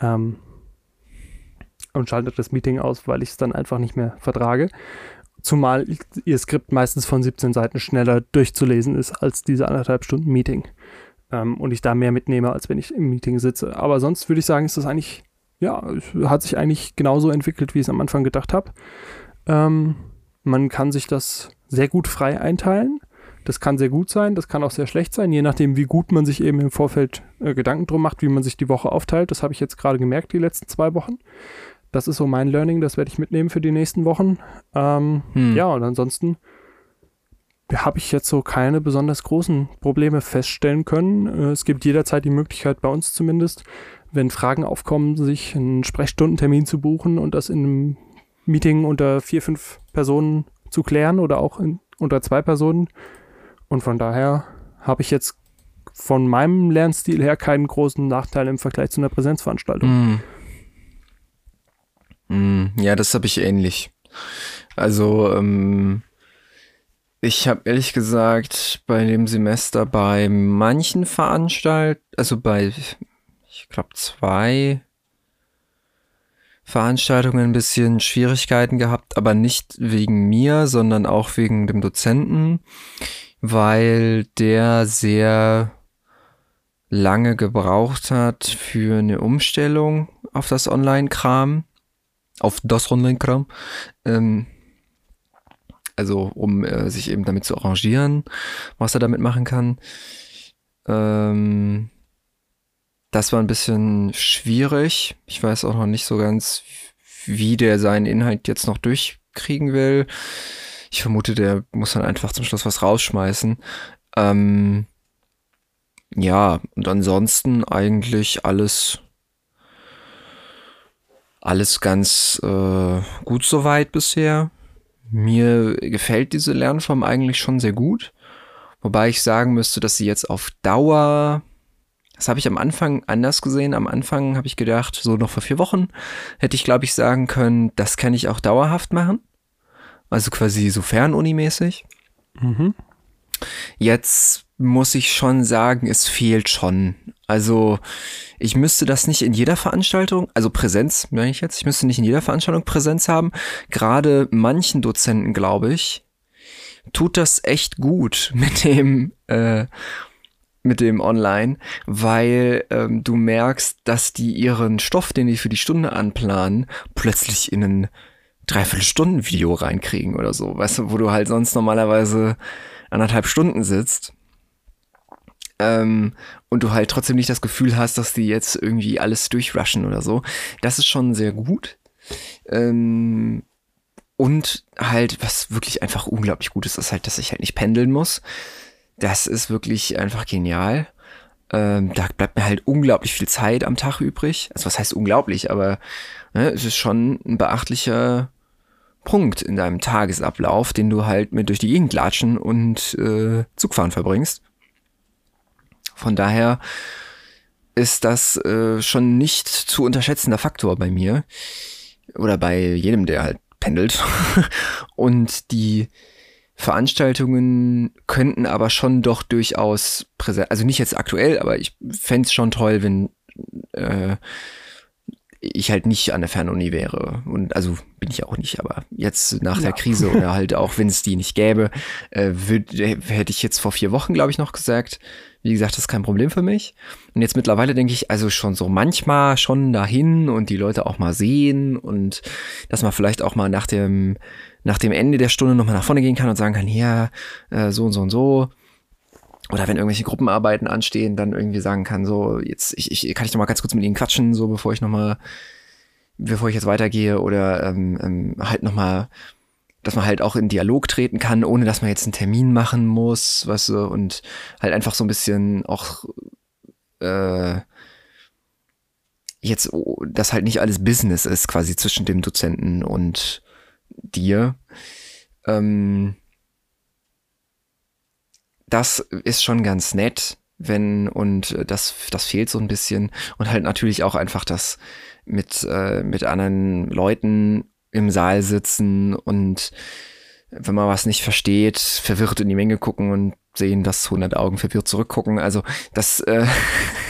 Ähm, und schalte das Meeting aus, weil ich es dann einfach nicht mehr vertrage. Zumal ihr Skript meistens von 17 Seiten schneller durchzulesen ist als diese anderthalb Stunden Meeting. Ähm, und ich da mehr mitnehme, als wenn ich im Meeting sitze. Aber sonst würde ich sagen, ist das eigentlich, ja, hat sich eigentlich genauso entwickelt, wie ich es am Anfang gedacht habe. Ähm, man kann sich das sehr gut frei einteilen. Das kann sehr gut sein, das kann auch sehr schlecht sein, je nachdem, wie gut man sich eben im Vorfeld äh, Gedanken drum macht, wie man sich die Woche aufteilt. Das habe ich jetzt gerade gemerkt, die letzten zwei Wochen. Das ist so mein Learning, das werde ich mitnehmen für die nächsten Wochen. Ähm, hm. Ja, und ansonsten habe ich jetzt so keine besonders großen Probleme feststellen können. Äh, es gibt jederzeit die Möglichkeit, bei uns zumindest, wenn Fragen aufkommen, sich einen Sprechstundentermin zu buchen und das in einem Meeting unter vier, fünf Personen zu klären oder auch in, unter zwei Personen. Und von daher habe ich jetzt von meinem Lernstil her keinen großen Nachteil im Vergleich zu einer Präsenzveranstaltung. Mm. Mm, ja, das habe ich ähnlich. Also, ähm, ich habe ehrlich gesagt bei dem Semester bei manchen Veranstaltungen, also bei, ich glaube, zwei Veranstaltungen ein bisschen Schwierigkeiten gehabt, aber nicht wegen mir, sondern auch wegen dem Dozenten, weil der sehr lange gebraucht hat für eine Umstellung auf das Online-Kram auf das Online-Kram. Ähm, also um äh, sich eben damit zu arrangieren, was er damit machen kann. Ähm, das war ein bisschen schwierig. Ich weiß auch noch nicht so ganz, wie der seinen Inhalt jetzt noch durchkriegen will. Ich vermute, der muss dann einfach zum Schluss was rausschmeißen. Ähm, ja, und ansonsten eigentlich alles alles ganz äh, gut soweit bisher. Mir gefällt diese Lernform eigentlich schon sehr gut. Wobei ich sagen müsste, dass sie jetzt auf Dauer, das habe ich am Anfang anders gesehen. Am Anfang habe ich gedacht, so noch vor vier Wochen hätte ich, glaube ich, sagen können, das kann ich auch dauerhaft machen. Also quasi so fernunimäßig. Mhm. Jetzt muss ich schon sagen, es fehlt schon. Also ich müsste das nicht in jeder Veranstaltung, also Präsenz, meine ich jetzt, ich müsste nicht in jeder Veranstaltung Präsenz haben. Gerade manchen Dozenten, glaube ich, tut das echt gut [laughs] mit dem, äh, mit dem Online, weil ähm, du merkst, dass die ihren Stoff, den die für die Stunde anplanen, plötzlich in ein Dreiviertelstunden-Video reinkriegen oder so. Weißt du, wo du halt sonst normalerweise anderthalb Stunden sitzt ähm, und du halt trotzdem nicht das Gefühl hast, dass die jetzt irgendwie alles durchrushen oder so. Das ist schon sehr gut. Ähm, und halt, was wirklich einfach unglaublich gut ist, ist halt, dass ich halt nicht pendeln muss. Das ist wirklich einfach genial. Ähm, da bleibt mir halt unglaublich viel Zeit am Tag übrig. Also was heißt unglaublich, aber ne, es ist schon ein beachtlicher Punkt in deinem Tagesablauf, den du halt mit durch die Gegend latschen und äh, Zugfahren verbringst. Von daher ist das äh, schon nicht zu unterschätzender Faktor bei mir oder bei jedem, der halt pendelt. [laughs] und die Veranstaltungen könnten aber schon doch durchaus präsent, also nicht jetzt aktuell, aber ich fände es schon toll, wenn äh, ich halt nicht an der Fernuni wäre. Und also bin ich auch nicht, aber jetzt nach ja. der Krise oder halt auch, wenn es die nicht gäbe, äh, würd, hätte ich jetzt vor vier Wochen, glaube ich, noch gesagt, wie gesagt, das ist kein Problem für mich. Und jetzt mittlerweile denke ich also schon so manchmal schon dahin und die Leute auch mal sehen und dass man vielleicht auch mal nach dem, nach dem Ende der Stunde nochmal nach vorne gehen kann und sagen kann, hier, äh, so und so und so. Oder wenn irgendwelche Gruppenarbeiten anstehen, dann irgendwie sagen kann, so, jetzt, ich, ich kann ich noch mal ganz kurz mit ihnen quatschen, so bevor ich nochmal, bevor ich jetzt weitergehe oder ähm, ähm, halt nochmal dass man halt auch in Dialog treten kann, ohne dass man jetzt einen Termin machen muss, weißt du, und halt einfach so ein bisschen auch äh, jetzt, oh, dass halt nicht alles Business ist, quasi zwischen dem Dozenten und dir. Ähm, das ist schon ganz nett, wenn, und das, das fehlt so ein bisschen. Und halt natürlich auch einfach das mit, äh, mit anderen Leuten im Saal sitzen und wenn man was nicht versteht, verwirrt in die Menge gucken und sehen, dass 100 Augen verwirrt zurückgucken. Also das, äh,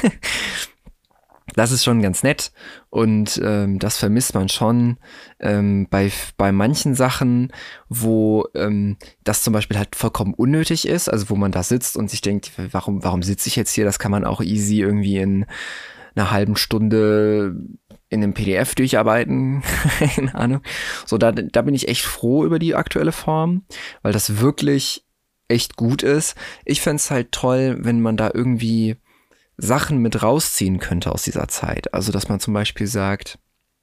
[laughs] das ist schon ganz nett und ähm, das vermisst man schon ähm, bei, bei manchen Sachen, wo ähm, das zum Beispiel halt vollkommen unnötig ist, also wo man da sitzt und sich denkt, warum, warum sitze ich jetzt hier? Das kann man auch easy irgendwie in einer halben Stunde in einem PDF durcharbeiten. [laughs] Keine Ahnung. So, da, da bin ich echt froh über die aktuelle Form, weil das wirklich echt gut ist. Ich fände es halt toll, wenn man da irgendwie Sachen mit rausziehen könnte aus dieser Zeit. Also, dass man zum Beispiel sagt,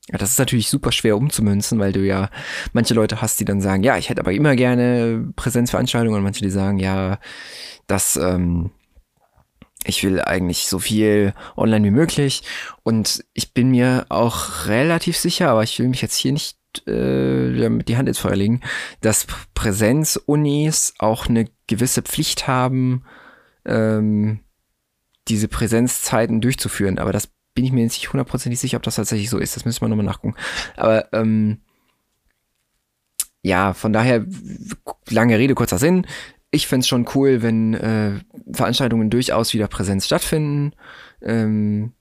ja, das ist natürlich super schwer umzumünzen, weil du ja manche Leute hast, die dann sagen, ja, ich hätte aber immer gerne Präsenzveranstaltungen und manche, die sagen, ja, das, ähm, ich will eigentlich so viel online wie möglich. Und ich bin mir auch relativ sicher, aber ich will mich jetzt hier nicht äh, die Hand ins Feuer legen, dass Präsenzunis auch eine gewisse Pflicht haben, ähm, diese Präsenzzeiten durchzuführen. Aber das bin ich mir jetzt nicht hundertprozentig sicher, ob das tatsächlich so ist. Das müssen wir nochmal nachgucken. Aber ähm, ja, von daher, lange Rede, kurzer Sinn ich fände es schon cool, wenn äh, Veranstaltungen durchaus wieder Präsenz stattfinden. Ähm,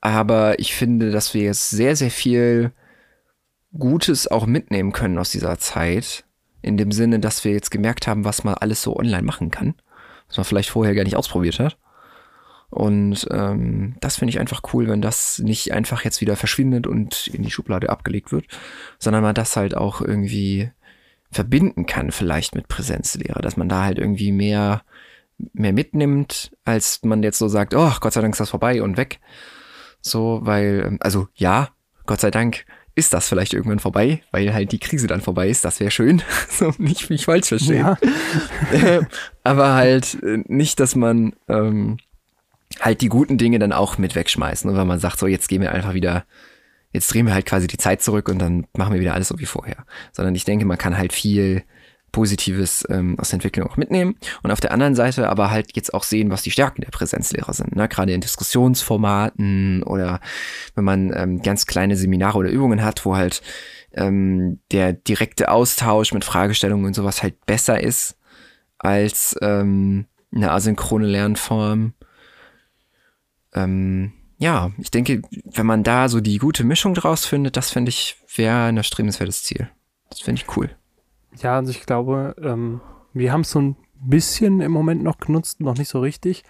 aber ich finde, dass wir jetzt sehr, sehr viel Gutes auch mitnehmen können aus dieser Zeit. In dem Sinne, dass wir jetzt gemerkt haben, was man alles so online machen kann. Was man vielleicht vorher gar nicht ausprobiert hat. Und ähm, das finde ich einfach cool, wenn das nicht einfach jetzt wieder verschwindet und in die Schublade abgelegt wird, sondern man das halt auch irgendwie verbinden kann vielleicht mit Präsenzlehre, dass man da halt irgendwie mehr, mehr mitnimmt, als man jetzt so sagt, oh, Gott sei Dank ist das vorbei und weg. So, weil, ähm, also ja, Gott sei Dank ist das vielleicht irgendwann vorbei, weil halt die Krise dann vorbei ist. Das wäre schön. [laughs] so, nicht mich falsch verstehen. Ja. [laughs] Aber halt äh, nicht, dass man ähm, halt die guten Dinge dann auch mit wegschmeißt. Und wenn man sagt, so jetzt gehen wir einfach wieder jetzt drehen wir halt quasi die Zeit zurück und dann machen wir wieder alles so wie vorher. Sondern ich denke, man kann halt viel Positives ähm, aus der Entwicklung auch mitnehmen und auf der anderen Seite aber halt jetzt auch sehen, was die Stärken der Präsenzlehrer sind. Ne? Gerade in Diskussionsformaten oder wenn man ähm, ganz kleine Seminare oder Übungen hat, wo halt ähm, der direkte Austausch mit Fragestellungen und sowas halt besser ist als ähm, eine asynchrone Lernform. Ähm, ja, ich denke, wenn man da so die gute Mischung draus findet, das finde ich, wäre ein erstrebenswertes Ziel. Das finde ich cool. Ja, also ich glaube, ähm, wir haben es so ein bisschen im Moment noch genutzt, noch nicht so richtig.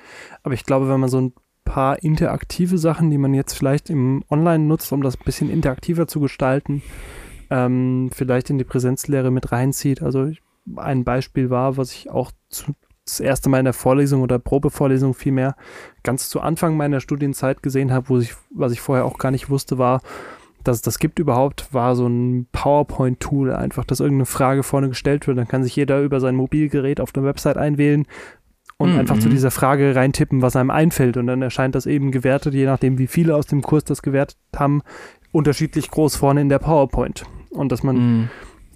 Aber ich glaube, wenn man so ein paar interaktive Sachen, die man jetzt vielleicht im Online nutzt, um das ein bisschen interaktiver zu gestalten, ähm, vielleicht in die Präsenzlehre mit reinzieht. Also ein Beispiel war, was ich auch zu, das erste Mal in der Vorlesung oder Probevorlesung vielmehr ganz zu Anfang meiner Studienzeit gesehen habe, wo ich, was ich vorher auch gar nicht wusste, war, dass es das gibt überhaupt, war so ein PowerPoint-Tool, einfach, dass irgendeine Frage vorne gestellt wird. Dann kann sich jeder über sein Mobilgerät auf der Website einwählen und mhm. einfach zu dieser Frage reintippen, was einem einfällt. Und dann erscheint das eben gewertet, je nachdem, wie viele aus dem Kurs das gewertet haben, unterschiedlich groß vorne in der PowerPoint. Und dass man mhm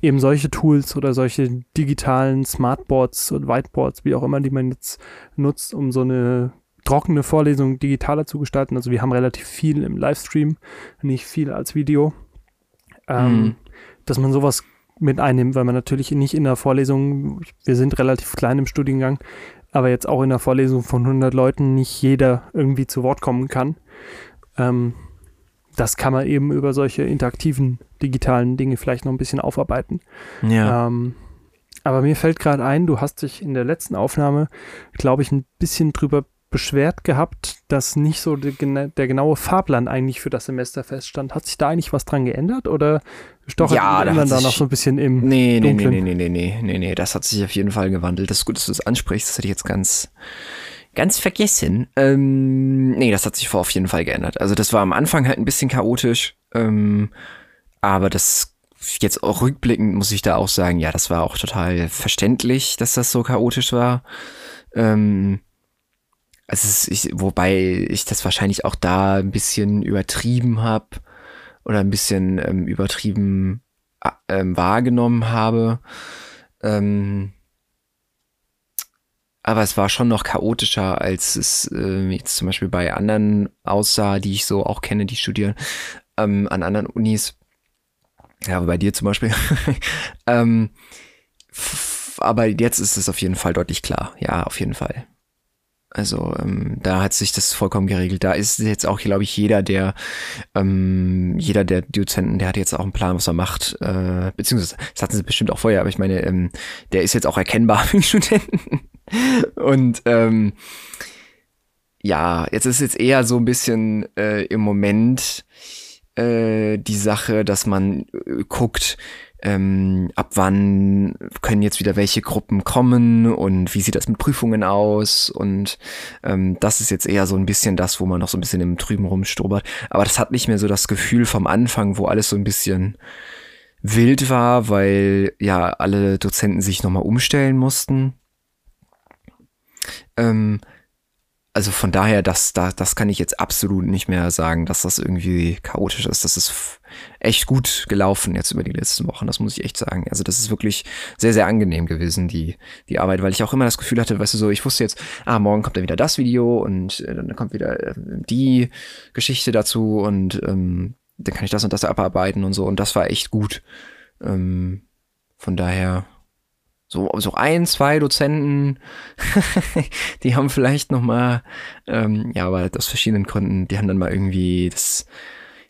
eben solche Tools oder solche digitalen Smartboards und Whiteboards, wie auch immer, die man jetzt nutzt, um so eine trockene Vorlesung digitaler zu gestalten. Also wir haben relativ viel im Livestream, nicht viel als Video. Ähm, mhm. Dass man sowas mit einnimmt, weil man natürlich nicht in der Vorlesung, wir sind relativ klein im Studiengang, aber jetzt auch in der Vorlesung von 100 Leuten nicht jeder irgendwie zu Wort kommen kann. Ähm, das kann man eben über solche interaktiven digitalen Dinge vielleicht noch ein bisschen aufarbeiten. Ja. Ähm, aber mir fällt gerade ein, du hast dich in der letzten Aufnahme, glaube ich, ein bisschen drüber beschwert gehabt, dass nicht so der, der, genaue Fahrplan eigentlich für das Semester feststand. Hat sich da eigentlich was dran geändert oder stochert ja, da man da noch so ein bisschen im nee, nee, Dunklen? Nee, nee, nee, nee, nee, nee, nee, das hat sich auf jeden Fall gewandelt. Das ist gut, dass du das ansprichst, das hätte ich jetzt ganz ganz vergessen. Ähm, nee, das hat sich vor auf jeden Fall geändert. Also das war am Anfang halt ein bisschen chaotisch, ähm, aber das jetzt auch rückblickend muss ich da auch sagen, ja, das war auch total verständlich, dass das so chaotisch war. Ähm, also ich, wobei ich das wahrscheinlich auch da ein bisschen übertrieben habe oder ein bisschen ähm, übertrieben äh, ähm, wahrgenommen habe. Ähm, aber es war schon noch chaotischer, als es äh, jetzt zum Beispiel bei anderen aussah, die ich so auch kenne, die studieren ähm, an anderen Unis. Ja, bei dir zum Beispiel. [laughs] ähm, aber jetzt ist es auf jeden Fall deutlich klar. Ja, auf jeden Fall. Also ähm, da hat sich das vollkommen geregelt. Da ist jetzt auch, glaube ich, jeder der, ähm, jeder der Dozenten, der hat jetzt auch einen Plan, was er macht. Äh, beziehungsweise, das hatten sie bestimmt auch vorher, aber ich meine, ähm, der ist jetzt auch erkennbar [laughs] für die Studenten. [laughs] Und ähm, ja, jetzt ist jetzt eher so ein bisschen äh, im Moment äh, die Sache, dass man äh, guckt, ähm, ab wann können jetzt wieder welche Gruppen kommen und wie sieht das mit Prüfungen aus und ähm, das ist jetzt eher so ein bisschen das, wo man noch so ein bisschen im Trüben rumstrobert. Aber das hat nicht mehr so das Gefühl vom Anfang, wo alles so ein bisschen wild war, weil ja alle Dozenten sich nochmal umstellen mussten. Ähm, also von daher, das, das, das kann ich jetzt absolut nicht mehr sagen, dass das irgendwie chaotisch ist. Das ist echt gut gelaufen jetzt über die letzten Wochen, das muss ich echt sagen. Also das ist wirklich sehr, sehr angenehm gewesen, die, die Arbeit, weil ich auch immer das Gefühl hatte, weißt du so, ich wusste jetzt, ah, morgen kommt dann wieder das Video und äh, dann kommt wieder äh, die Geschichte dazu und ähm, dann kann ich das und das abarbeiten und so und das war echt gut. Ähm, von daher, so, so ein, zwei Dozenten, [laughs] die haben vielleicht noch mal, ähm, ja, aber aus verschiedenen Gründen, die haben dann mal irgendwie das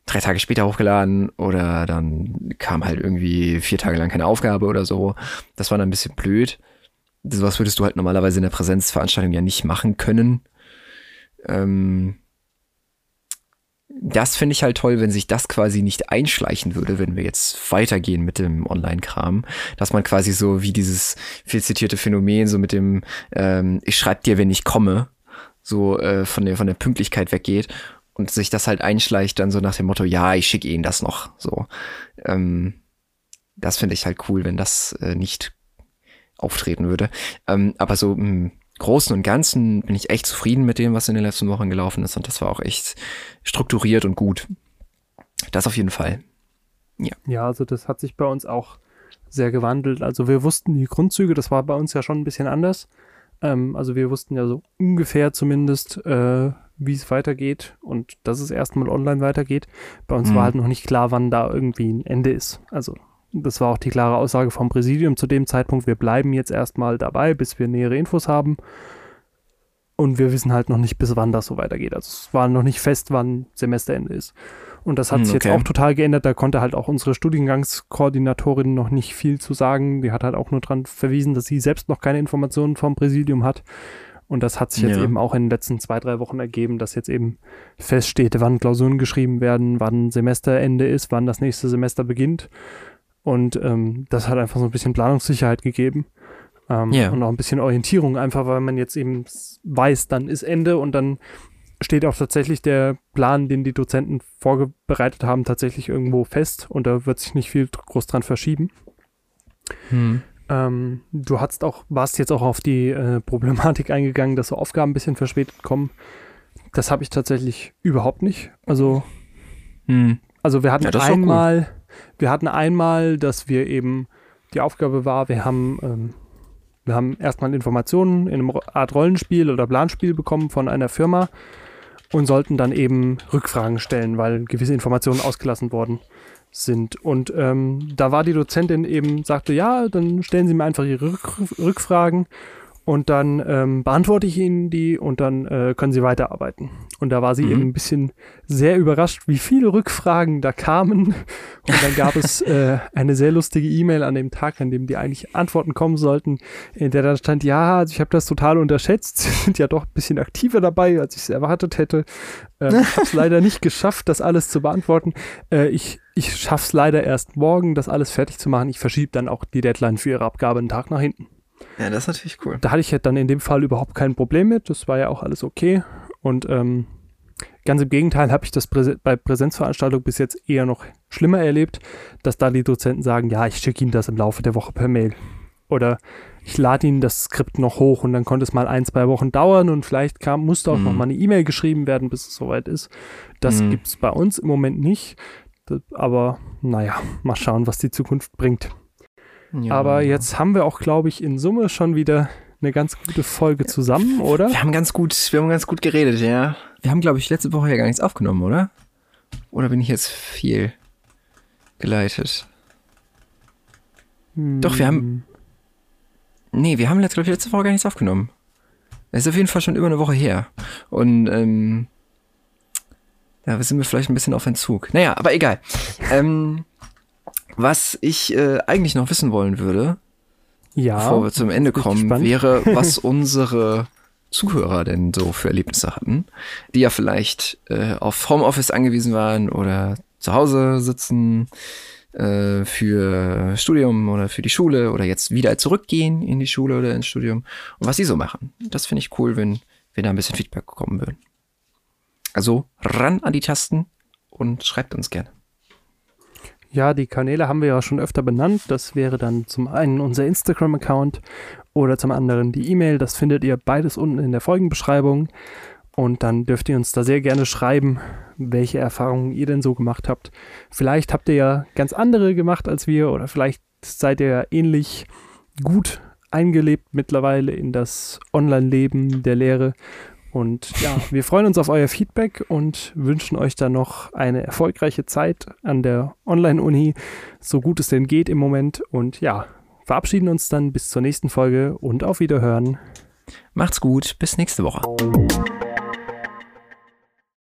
drei Tage später hochgeladen oder dann kam halt irgendwie vier Tage lang keine Aufgabe oder so. Das war dann ein bisschen blöd. Sowas würdest du halt normalerweise in der Präsenzveranstaltung ja nicht machen können. Ähm, das finde ich halt toll, wenn sich das quasi nicht einschleichen würde, wenn wir jetzt weitergehen mit dem Online-Kram, dass man quasi so wie dieses viel zitierte Phänomen so mit dem ähm, ich schreibe dir, wenn ich komme, so äh, von der von der Pünktlichkeit weggeht und sich das halt einschleicht dann so nach dem Motto, ja, ich schicke Ihnen das noch, so. Ähm, das finde ich halt cool, wenn das äh, nicht auftreten würde. Ähm, aber so im Großen und Ganzen bin ich echt zufrieden mit dem, was in den letzten Wochen gelaufen ist und das war auch echt strukturiert und gut. Das auf jeden Fall. Ja. Ja, also das hat sich bei uns auch sehr gewandelt. Also wir wussten die Grundzüge, das war bei uns ja schon ein bisschen anders. Ähm, also wir wussten ja so ungefähr zumindest, äh, wie es weitergeht und dass es erstmal online weitergeht. Bei uns mhm. war halt noch nicht klar, wann da irgendwie ein Ende ist. Also das war auch die klare Aussage vom Präsidium zu dem Zeitpunkt, wir bleiben jetzt erstmal dabei, bis wir nähere Infos haben. Und wir wissen halt noch nicht, bis wann das so weitergeht. Also es war noch nicht fest, wann Semesterende ist. Und das hat hm, sich okay. jetzt auch total geändert. Da konnte halt auch unsere Studiengangskoordinatorin noch nicht viel zu sagen. Die hat halt auch nur darauf verwiesen, dass sie selbst noch keine Informationen vom Präsidium hat. Und das hat sich jetzt ja. eben auch in den letzten zwei, drei Wochen ergeben, dass jetzt eben feststeht, wann Klausuren geschrieben werden, wann Semesterende ist, wann das nächste Semester beginnt. Und ähm, das hat einfach so ein bisschen Planungssicherheit gegeben. Ähm, yeah. Und auch ein bisschen Orientierung, einfach weil man jetzt eben weiß, dann ist Ende und dann steht auch tatsächlich der Plan, den die Dozenten vorbereitet haben, tatsächlich irgendwo fest und da wird sich nicht viel groß dran verschieben. Hm. Ähm, du hast auch, warst jetzt auch auf die äh, Problematik eingegangen, dass so Aufgaben ein bisschen verspätet kommen. Das habe ich tatsächlich überhaupt nicht. Also, hm. also wir hatten ja, einmal, wir hatten einmal, dass wir eben die Aufgabe war, wir haben, ähm, wir haben erstmal Informationen in einem Art Rollenspiel oder Planspiel bekommen von einer Firma und sollten dann eben Rückfragen stellen, weil gewisse Informationen ausgelassen worden sind. Und ähm, da war die Dozentin eben, sagte, ja, dann stellen Sie mir einfach Ihre Rück Rückfragen und dann ähm, beantworte ich Ihnen die und dann äh, können Sie weiterarbeiten. Und da war sie mhm. eben ein bisschen sehr überrascht, wie viele Rückfragen da kamen. [laughs] Und dann gab es äh, eine sehr lustige E-Mail an dem Tag, an dem die eigentlich Antworten kommen sollten, in der dann stand, ja, also ich habe das total unterschätzt. [laughs] Sie sind ja doch ein bisschen aktiver dabei, als ich es erwartet hätte. Äh, ich habe es [laughs] leider nicht geschafft, das alles zu beantworten. Äh, ich ich schaffe es leider erst morgen, das alles fertig zu machen. Ich verschiebe dann auch die Deadline für ihre Abgabe einen Tag nach hinten. Ja, das ist natürlich cool. Da hatte ich dann in dem Fall überhaupt kein Problem mit. Das war ja auch alles okay. Und ähm, ganz im Gegenteil habe ich das Präse bei Präsenzveranstaltungen bis jetzt eher noch schlimmer erlebt, dass da die Dozenten sagen, ja, ich schicke Ihnen das im Laufe der Woche per Mail. Oder ich lade Ihnen das Skript noch hoch und dann konnte es mal ein, zwei Wochen dauern und vielleicht kam, musste auch mhm. noch mal eine E-Mail geschrieben werden, bis es soweit ist. Das mhm. gibt es bei uns im Moment nicht. Das, aber naja, mal schauen, was die Zukunft bringt. Ja. Aber jetzt haben wir auch, glaube ich, in Summe schon wieder eine ganz gute Folge zusammen, oder? Wir haben ganz gut, wir haben ganz gut geredet, ja. Wir haben, glaube ich, letzte Woche ja gar nichts aufgenommen, oder? Oder bin ich jetzt viel geleitet? Doch, wir haben. Nee, wir haben letzte, glaube ich, letzte Woche gar nichts aufgenommen. Es ist auf jeden Fall schon über eine Woche her. Und ähm, da sind wir vielleicht ein bisschen auf Entzug. Naja, aber egal. ähm, was ich äh, eigentlich noch wissen wollen würde, Ja. bevor wir zum Ende kommen, wäre, was [laughs] unsere Zuhörer denn so für Erlebnisse hatten, die ja vielleicht äh, auf Homeoffice angewiesen waren oder zu Hause sitzen äh, für Studium oder für die Schule oder jetzt wieder zurückgehen in die Schule oder ins Studium und was sie so machen. Das finde ich cool, wenn wir da ein bisschen Feedback bekommen würden. Also ran an die Tasten und schreibt uns gerne. Ja, die Kanäle haben wir ja schon öfter benannt. Das wäre dann zum einen unser Instagram-Account oder zum anderen die E-Mail. Das findet ihr beides unten in der Folgenbeschreibung. Und dann dürft ihr uns da sehr gerne schreiben, welche Erfahrungen ihr denn so gemacht habt. Vielleicht habt ihr ja ganz andere gemacht als wir oder vielleicht seid ihr ja ähnlich gut eingelebt mittlerweile in das Online-Leben der Lehre. Und ja, wir freuen uns auf euer Feedback und wünschen euch dann noch eine erfolgreiche Zeit an der Online-Uni, so gut es denn geht im Moment. Und ja, verabschieden uns dann bis zur nächsten Folge und auf Wiederhören. Macht's gut, bis nächste Woche.